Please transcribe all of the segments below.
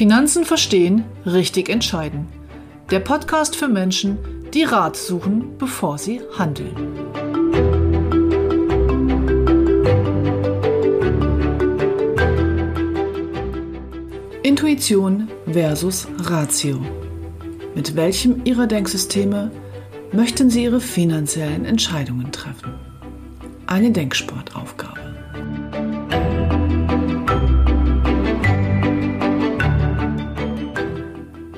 Finanzen verstehen, richtig entscheiden. Der Podcast für Menschen, die Rat suchen, bevor sie handeln. Intuition versus Ratio. Mit welchem Ihrer Denksysteme möchten Sie Ihre finanziellen Entscheidungen treffen? Eine Denksportaufgabe.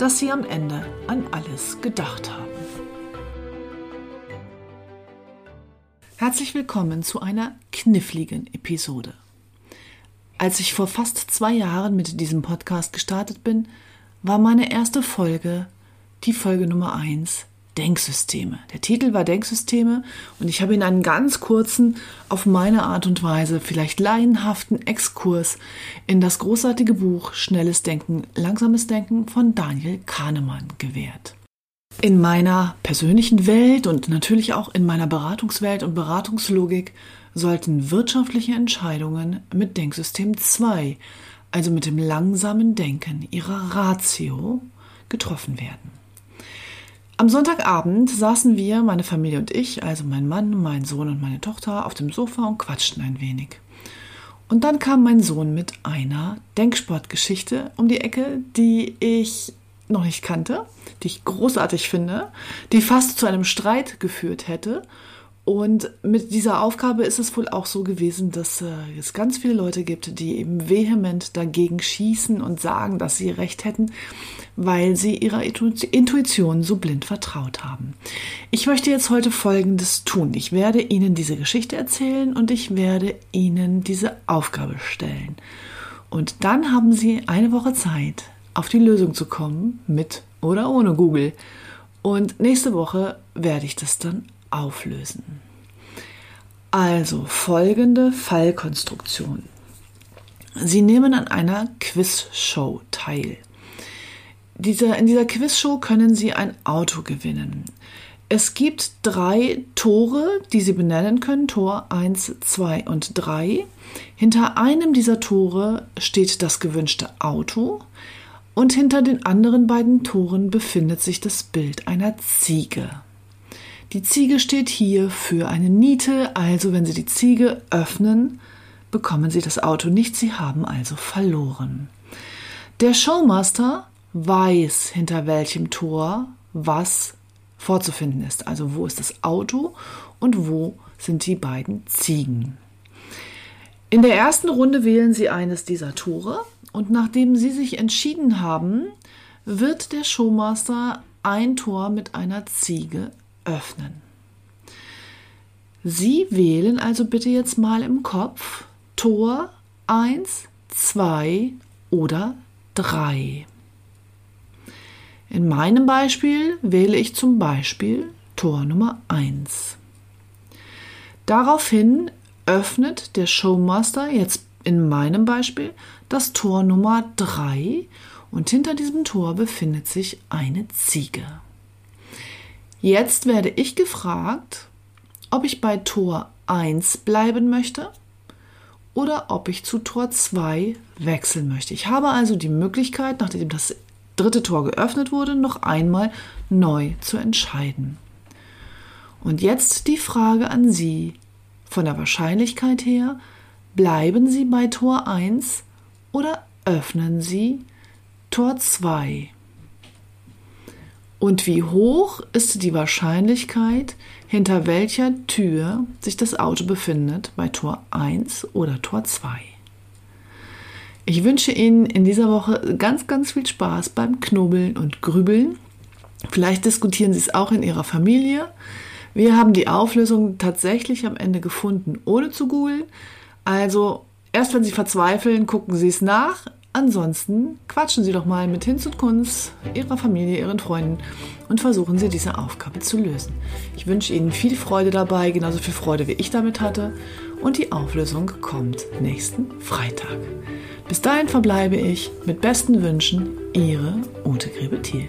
dass Sie am Ende an alles gedacht haben. Herzlich willkommen zu einer kniffligen Episode. Als ich vor fast zwei Jahren mit diesem Podcast gestartet bin, war meine erste Folge die Folge Nummer 1 Denksysteme. Der Titel war Denksysteme und ich habe Ihnen einen ganz kurzen, auf meine Art und Weise vielleicht laienhaften Exkurs in das großartige Buch Schnelles Denken, Langsames Denken von Daniel Kahnemann gewährt. In meiner persönlichen Welt und natürlich auch in meiner Beratungswelt und Beratungslogik sollten wirtschaftliche Entscheidungen mit Denksystem 2, also mit dem langsamen Denken ihrer Ratio, getroffen werden. Am Sonntagabend saßen wir, meine Familie und ich, also mein Mann, mein Sohn und meine Tochter, auf dem Sofa und quatschten ein wenig. Und dann kam mein Sohn mit einer Denksportgeschichte um die Ecke, die ich noch nicht kannte, die ich großartig finde, die fast zu einem Streit geführt hätte und mit dieser Aufgabe ist es wohl auch so gewesen, dass äh, es ganz viele Leute gibt, die eben vehement dagegen schießen und sagen, dass sie recht hätten, weil sie ihrer Intuition so blind vertraut haben. Ich möchte jetzt heute Folgendes tun. Ich werde Ihnen diese Geschichte erzählen und ich werde Ihnen diese Aufgabe stellen. Und dann haben Sie eine Woche Zeit, auf die Lösung zu kommen, mit oder ohne Google. Und nächste Woche werde ich das dann auflösen. Also folgende Fallkonstruktion. Sie nehmen an einer Quizshow teil. Diese, in dieser Quizshow können Sie ein Auto gewinnen. Es gibt drei Tore, die Sie benennen können, Tor 1, 2 und 3. Hinter einem dieser Tore steht das gewünschte Auto und hinter den anderen beiden Toren befindet sich das Bild einer Ziege. Die Ziege steht hier für eine Niete, also wenn Sie die Ziege öffnen, bekommen Sie das Auto nicht, Sie haben also verloren. Der Showmaster weiß, hinter welchem Tor was vorzufinden ist. Also wo ist das Auto und wo sind die beiden Ziegen. In der ersten Runde wählen Sie eines dieser Tore und nachdem Sie sich entschieden haben, wird der Showmaster ein Tor mit einer Ziege öffnen. Sie wählen also bitte jetzt mal im Kopf Tor 1, 2 oder 3. In meinem Beispiel wähle ich zum Beispiel Tor Nummer 1. Daraufhin öffnet der Showmaster jetzt in meinem Beispiel das Tor Nummer 3 und hinter diesem Tor befindet sich eine Ziege. Jetzt werde ich gefragt, ob ich bei Tor 1 bleiben möchte oder ob ich zu Tor 2 wechseln möchte. Ich habe also die Möglichkeit, nachdem das dritte Tor geöffnet wurde, noch einmal neu zu entscheiden. Und jetzt die Frage an Sie. Von der Wahrscheinlichkeit her, bleiben Sie bei Tor 1 oder öffnen Sie Tor 2? Und wie hoch ist die Wahrscheinlichkeit, hinter welcher Tür sich das Auto befindet, bei Tor 1 oder Tor 2? Ich wünsche Ihnen in dieser Woche ganz, ganz viel Spaß beim Knobeln und Grübeln. Vielleicht diskutieren Sie es auch in Ihrer Familie. Wir haben die Auflösung tatsächlich am Ende gefunden, ohne zu googeln. Also erst wenn Sie verzweifeln, gucken Sie es nach. Ansonsten quatschen Sie doch mal mit Hinz und Kunz, Ihrer Familie, Ihren Freunden und versuchen Sie diese Aufgabe zu lösen. Ich wünsche Ihnen viel Freude dabei, genauso viel Freude wie ich damit hatte. Und die Auflösung kommt nächsten Freitag. Bis dahin verbleibe ich mit besten Wünschen, Ihre Ute Grebe-Thiel.